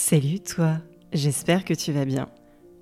Salut toi, j'espère que tu vas bien.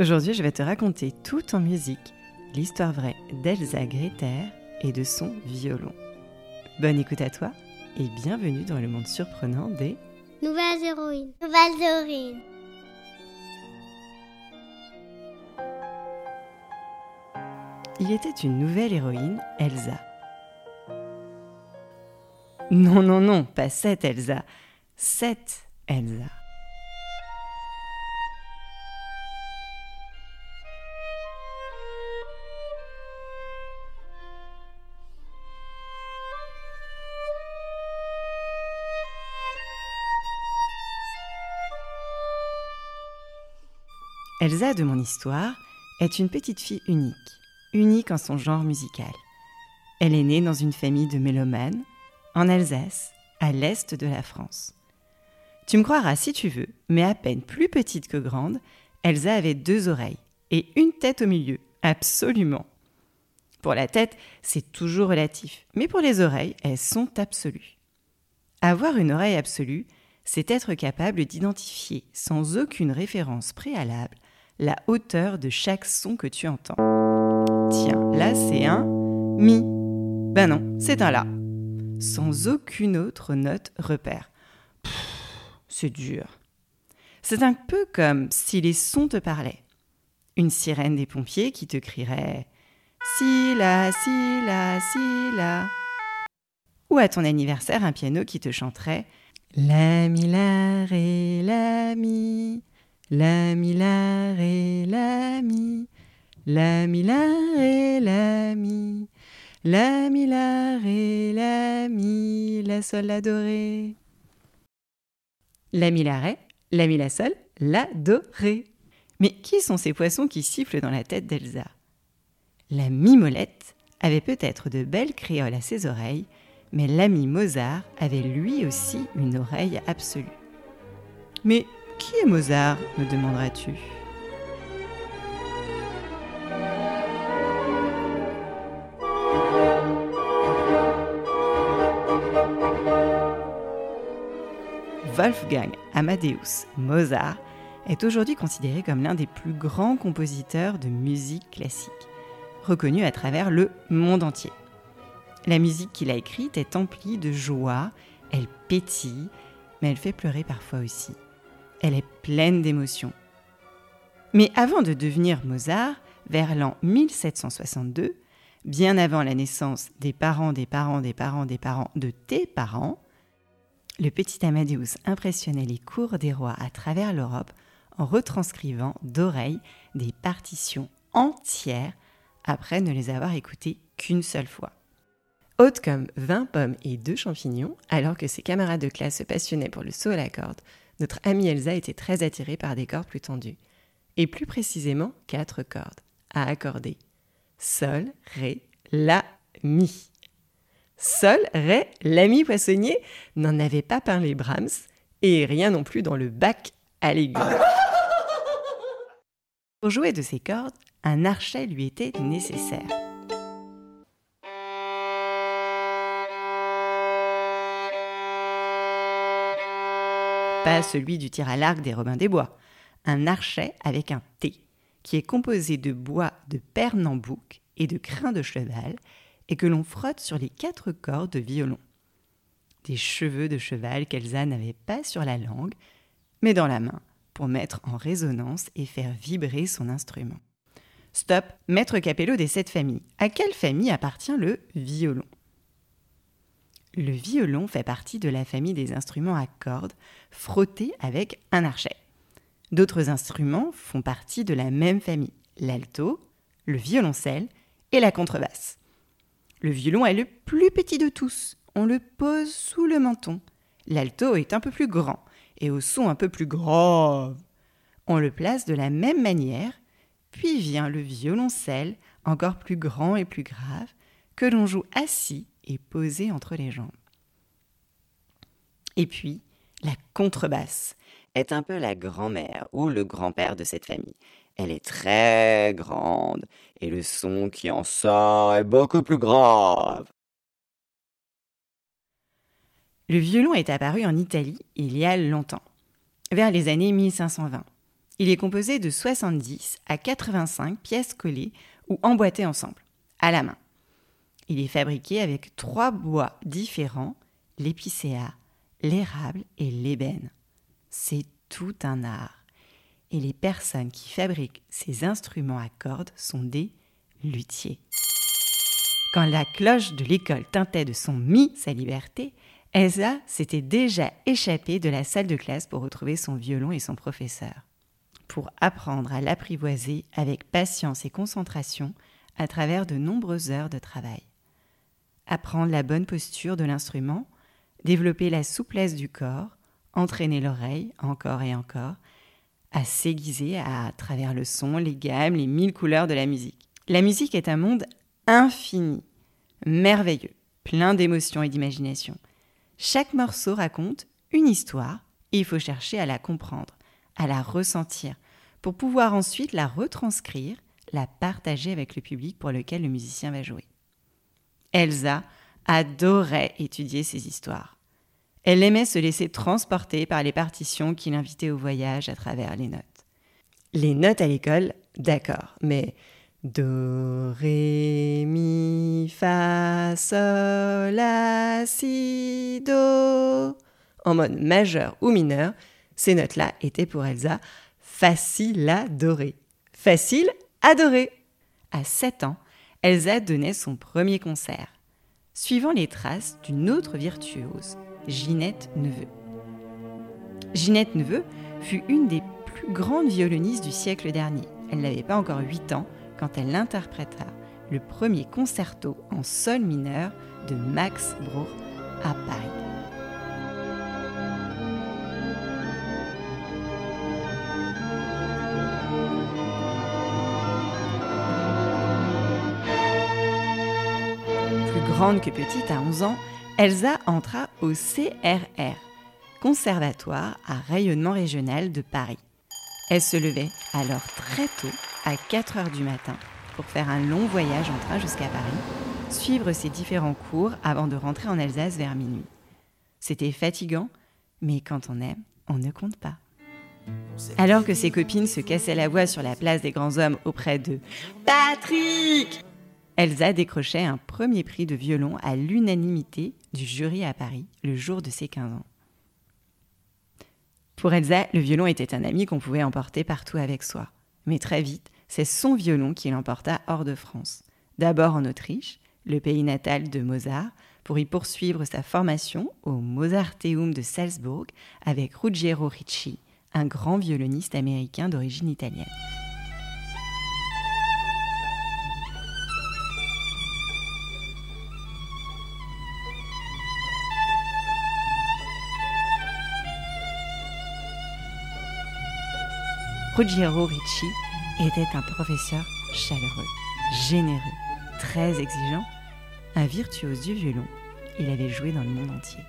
Aujourd'hui je vais te raconter tout en musique l'histoire vraie d'Elsa Greter et de son violon. Bonne écoute à toi et bienvenue dans le monde surprenant des Nouvelles héroïnes. Nouvelles héroïnes. Il était une nouvelle héroïne, Elsa. Non, non, non, pas cette Elsa, cette Elsa. Elsa de mon histoire est une petite fille unique, unique en son genre musical. Elle est née dans une famille de mélomanes, en Alsace, à l'est de la France. Tu me croiras si tu veux, mais à peine plus petite que grande, Elsa avait deux oreilles et une tête au milieu, absolument. Pour la tête, c'est toujours relatif, mais pour les oreilles, elles sont absolues. Avoir une oreille absolue, c'est être capable d'identifier, sans aucune référence préalable, la hauteur de chaque son que tu entends. Tiens, là c'est un mi. Ben non, c'est un la. Sans aucune autre note repère. C'est dur. C'est un peu comme si les sons te parlaient. Une sirène des pompiers qui te crierait Si la, si la, si la. Ou à ton anniversaire, un piano qui te chanterait La, mi, la, ré, la, mi. La mi la la mi, la mi la ré la mi, la la la sol la do ré. La mi la ré, la la sol, la. Mais qui sont ces poissons qui sifflent dans la tête d'Elsa? La mimolette avait peut-être de belles créoles à ses oreilles, mais l'ami Mozart avait lui aussi une oreille absolue. Mais qui est Mozart me demanderas-tu Wolfgang Amadeus Mozart est aujourd'hui considéré comme l'un des plus grands compositeurs de musique classique, reconnu à travers le monde entier. La musique qu'il a écrite est emplie de joie, elle pétille, mais elle fait pleurer parfois aussi elle est pleine d'émotions. Mais avant de devenir Mozart, vers l'an 1762, bien avant la naissance des parents des parents des parents des parents de tes parents, le petit Amadeus impressionnait les cours des rois à travers l'Europe en retranscrivant d'oreilles des partitions entières après ne les avoir écoutées qu'une seule fois. Haute comme 20 pommes et 2 champignons, alors que ses camarades de classe se passionnaient pour le saut à la corde, notre amie Elsa était très attirée par des cordes plus tendues, et plus précisément quatre cordes à accorder. Sol, Ré, La, Mi. Sol, Ré, l'ami poissonnier n'en avait pas parlé Brahms, et rien non plus dans le bac à légumes. Pour jouer de ces cordes, un archet lui était nécessaire. Pas celui du tir à l'arc des Robins des Bois, un archet avec un T, qui est composé de bois de pernambouc et de crins de cheval, et que l'on frotte sur les quatre cordes de violon. Des cheveux de cheval qu'Elsa n'avait pas sur la langue, mais dans la main, pour mettre en résonance et faire vibrer son instrument. Stop, maître Capello des sept familles. À quelle famille appartient le violon? Le violon fait partie de la famille des instruments à cordes frottés avec un archet. D'autres instruments font partie de la même famille, l'alto, le violoncelle et la contrebasse. Le violon est le plus petit de tous. On le pose sous le menton. L'alto est un peu plus grand et au son un peu plus grave. On le place de la même manière, puis vient le violoncelle, encore plus grand et plus grave, que l'on joue assis et posée entre les jambes. Et puis, la contrebasse est un peu la grand-mère ou le grand-père de cette famille. Elle est très grande et le son qui en sort est beaucoup plus grave. Le violon est apparu en Italie il y a longtemps. vers les années 1520. Il est composé de 70 à 85 pièces collées ou emboîtées ensemble, à la main. Il est fabriqué avec trois bois différents, l'épicéa, l'érable et l'ébène. C'est tout un art. Et les personnes qui fabriquent ces instruments à cordes sont des luthiers. Quand la cloche de l'école tintait de son mi sa liberté, Elsa s'était déjà échappée de la salle de classe pour retrouver son violon et son professeur, pour apprendre à l'apprivoiser avec patience et concentration à travers de nombreuses heures de travail. Apprendre la bonne posture de l'instrument, développer la souplesse du corps, entraîner l'oreille encore et encore, à s'aiguiser à travers le son, les gammes, les mille couleurs de la musique. La musique est un monde infini, merveilleux, plein d'émotions et d'imagination. Chaque morceau raconte une histoire et il faut chercher à la comprendre, à la ressentir, pour pouvoir ensuite la retranscrire, la partager avec le public pour lequel le musicien va jouer. Elsa adorait étudier ces histoires. Elle aimait se laisser transporter par les partitions qui l'invitaient au voyage à travers les notes. Les notes à l'école, d'accord, mais Do, Ré, Mi, Fa, Sol, La, Si, Do. En mode majeur ou mineur, ces notes-là étaient pour Elsa faciles à adorer. Facile à adorer. À 7 ans, Elsa donnait son premier concert, suivant les traces d'une autre virtuose, Ginette Neveu. Ginette Neveu fut une des plus grandes violonistes du siècle dernier. Elle n'avait pas encore 8 ans quand elle interpréta le premier concerto en sol mineur de Max Bruch à Paris. Grande que petite à 11 ans, Elsa entra au CRR, Conservatoire à rayonnement régional de Paris. Elle se levait alors très tôt à 4 heures du matin pour faire un long voyage en train jusqu'à Paris, suivre ses différents cours avant de rentrer en Alsace vers minuit. C'était fatigant, mais quand on aime, on ne compte pas. Alors que ses copines se cassaient la voix sur la place des grands hommes auprès de Patrick, Elsa décrochait un premier prix de violon à l'unanimité du jury à Paris le jour de ses 15 ans. Pour Elsa, le violon était un ami qu'on pouvait emporter partout avec soi. Mais très vite, c'est son violon qui l'emporta hors de France. D'abord en Autriche, le pays natal de Mozart, pour y poursuivre sa formation au Mozarteum de Salzbourg avec Ruggiero Ricci, un grand violoniste américain d'origine italienne. Ruggiero Ricci était un professeur chaleureux, généreux, très exigeant, un virtuose du violon. Il avait joué dans le monde entier.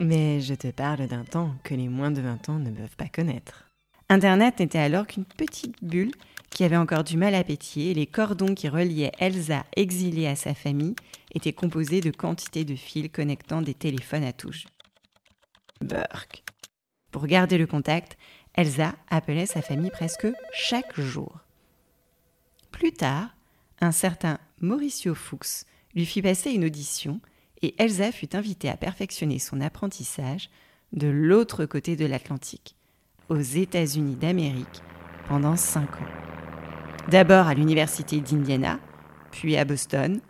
Mais je te parle d'un temps que les moins de 20 ans ne peuvent pas connaître. Internet n'était alors qu'une petite bulle qui avait encore du mal à pétiller et les cordons qui reliaient Elsa exilée à sa famille étaient composés de quantités de fils connectant des téléphones à touches. Burke. Pour garder le contact, Elsa appelait sa famille presque chaque jour. Plus tard, un certain Mauricio Fuchs lui fit passer une audition et Elsa fut invitée à perfectionner son apprentissage de l'autre côté de l'Atlantique, aux États-Unis d'Amérique, pendant cinq ans. D'abord à l'Université d'Indiana, puis à Boston,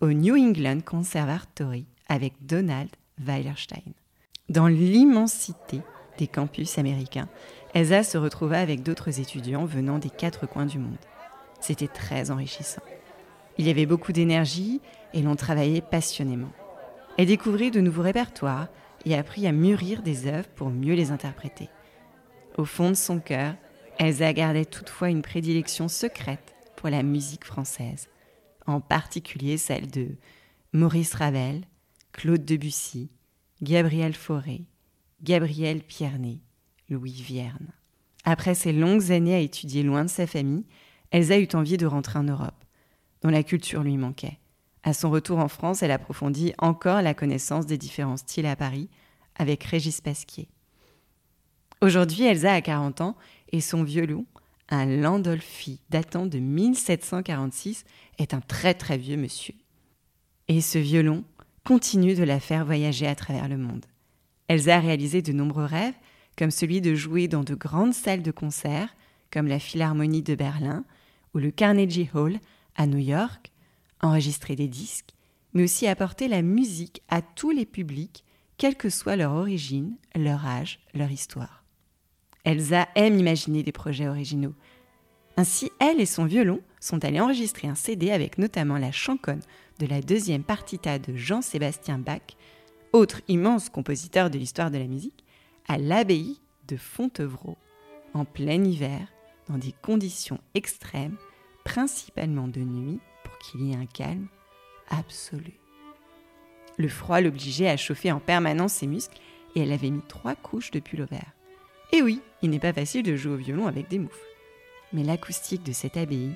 au New England Conservatory avec Donald Weilerstein. Dans l'immensité des campus américains, Elsa se retrouva avec d'autres étudiants venant des quatre coins du monde. C'était très enrichissant. Il y avait beaucoup d'énergie et l'on travaillait passionnément. Elle découvrit de nouveaux répertoires et apprit à mûrir des œuvres pour mieux les interpréter. Au fond de son cœur, Elsa gardait toutefois une prédilection secrète pour la musique française, en particulier celle de Maurice Ravel, Claude Debussy, Gabriel Fauré, Gabriel Pierné, Louis Vierne. Après ces longues années à étudier loin de sa famille, Elsa eut envie de rentrer en Europe, dont la culture lui manquait. À son retour en France, elle approfondit encore la connaissance des différents styles à Paris avec Régis Pasquier. Aujourd'hui, Elsa a 40 ans et son violon, un Landolfi datant de 1746, est un très très vieux monsieur. Et ce violon continue de la faire voyager à travers le monde. Elsa a réalisé de nombreux rêves, comme celui de jouer dans de grandes salles de concert, comme la Philharmonie de Berlin ou le Carnegie Hall à New York, enregistrer des disques, mais aussi apporter la musique à tous les publics, quelle que soit leur origine, leur âge, leur histoire. Elsa aime imaginer des projets originaux. Ainsi, elle et son violon sont allés enregistrer un CD avec notamment la chanconne de la deuxième partita de Jean-Sébastien Bach, autre immense compositeur de l'histoire de la musique, à l'abbaye de Fontevraud, en plein hiver, dans des conditions extrêmes, principalement de nuit, pour qu'il y ait un calme absolu. Le froid l'obligeait à chauffer en permanence ses muscles et elle avait mis trois couches de pull vert. Et oui, il n'est pas facile de jouer au violon avec des moufles. Mais l'acoustique de cette abbaye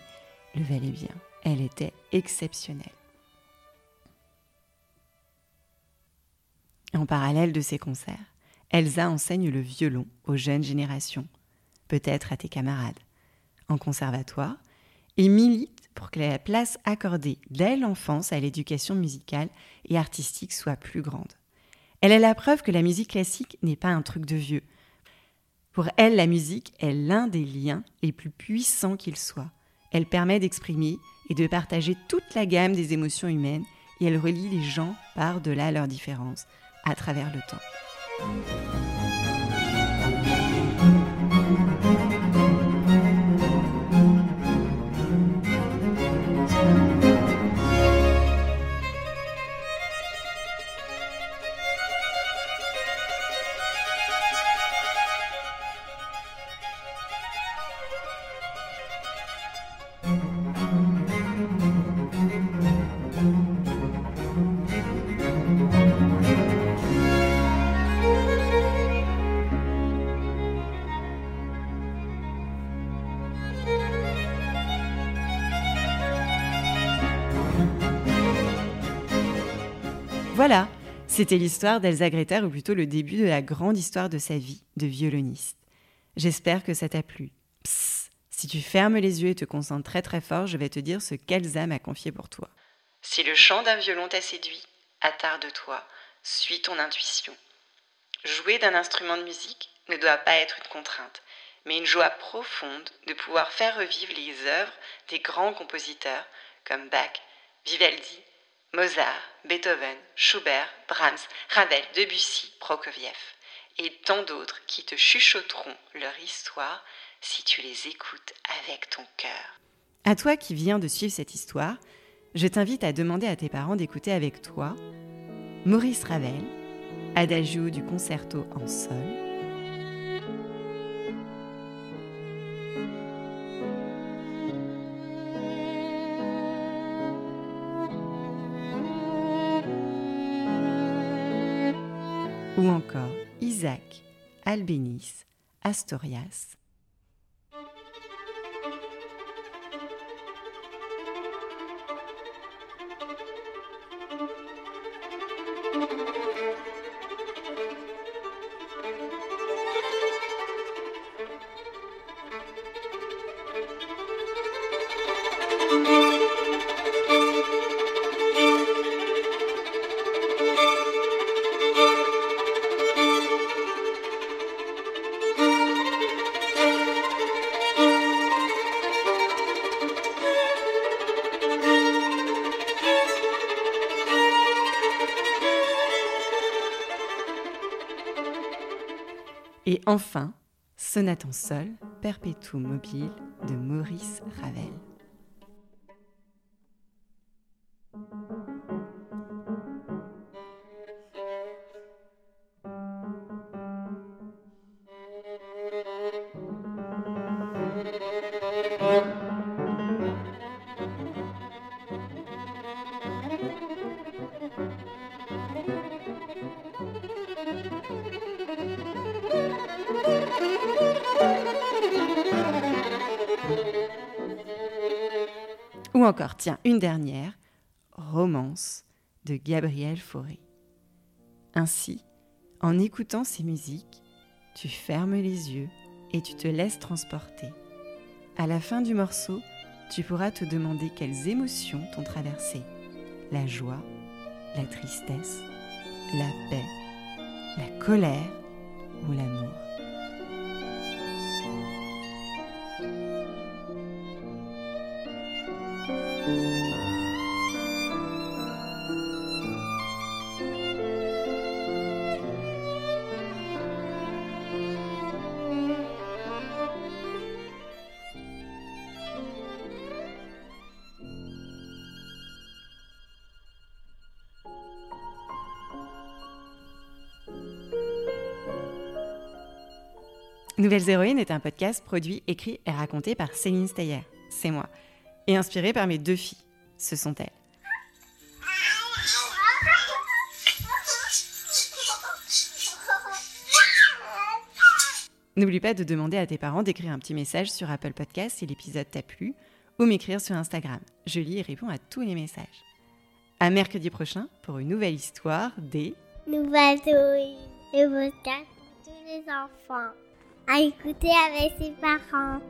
le valait bien. Elle était exceptionnelle. En parallèle de ces concerts, Elsa enseigne le violon aux jeunes générations, peut-être à tes camarades, en conservatoire, et milite pour que la place accordée dès l'enfance à l'éducation musicale et artistique soit plus grande. Elle est la preuve que la musique classique n'est pas un truc de vieux. Pour elle, la musique est l'un des liens les plus puissants qu'il soit. Elle permet d'exprimer et de partager toute la gamme des émotions humaines et elle relie les gens par-delà leurs différences à travers le temps. Voilà, c'était l'histoire d'Elsa Greter, ou plutôt le début de la grande histoire de sa vie de violoniste. J'espère que ça t'a plu. Psst, si tu fermes les yeux et te concentres très très fort, je vais te dire ce qu'Elsa m'a confié pour toi. Si le chant d'un violon t'a séduit, attarde-toi, suis ton intuition. Jouer d'un instrument de musique ne doit pas être une contrainte, mais une joie profonde de pouvoir faire revivre les œuvres des grands compositeurs comme Bach, Vivaldi, Mozart, Beethoven, Schubert, Brahms, Ravel, Debussy, Prokofiev et tant d'autres qui te chuchoteront leur histoire si tu les écoutes avec ton cœur. À toi qui viens de suivre cette histoire, je t'invite à demander à tes parents d'écouter avec toi Maurice Ravel, Adagio du concerto en sol, Isaac, Albéniz, Astorias. Et enfin, Sonate en sol, Perpétuum mobile de Maurice Ravel. Encore, tiens, une dernière. Romance de Gabriel Fauré. Ainsi, en écoutant ces musiques, tu fermes les yeux et tu te laisses transporter. À la fin du morceau, tu pourras te demander quelles émotions t'ont traversé. La joie, la tristesse, la paix, la colère ou l'amour. Nouvelles Héroïnes est un podcast produit, écrit et raconté par Céline Steyer, c'est moi, et inspiré par mes deux filles, ce sont elles. N'oublie pas de demander à tes parents d'écrire un petit message sur Apple Podcast si l'épisode t'a plu, ou m'écrire sur Instagram. Je lis et réponds à tous les messages. À mercredi prochain pour une nouvelle histoire des Nouvelles héroïnes. Le podcast pour tous les enfants. À écouter avec ses parents.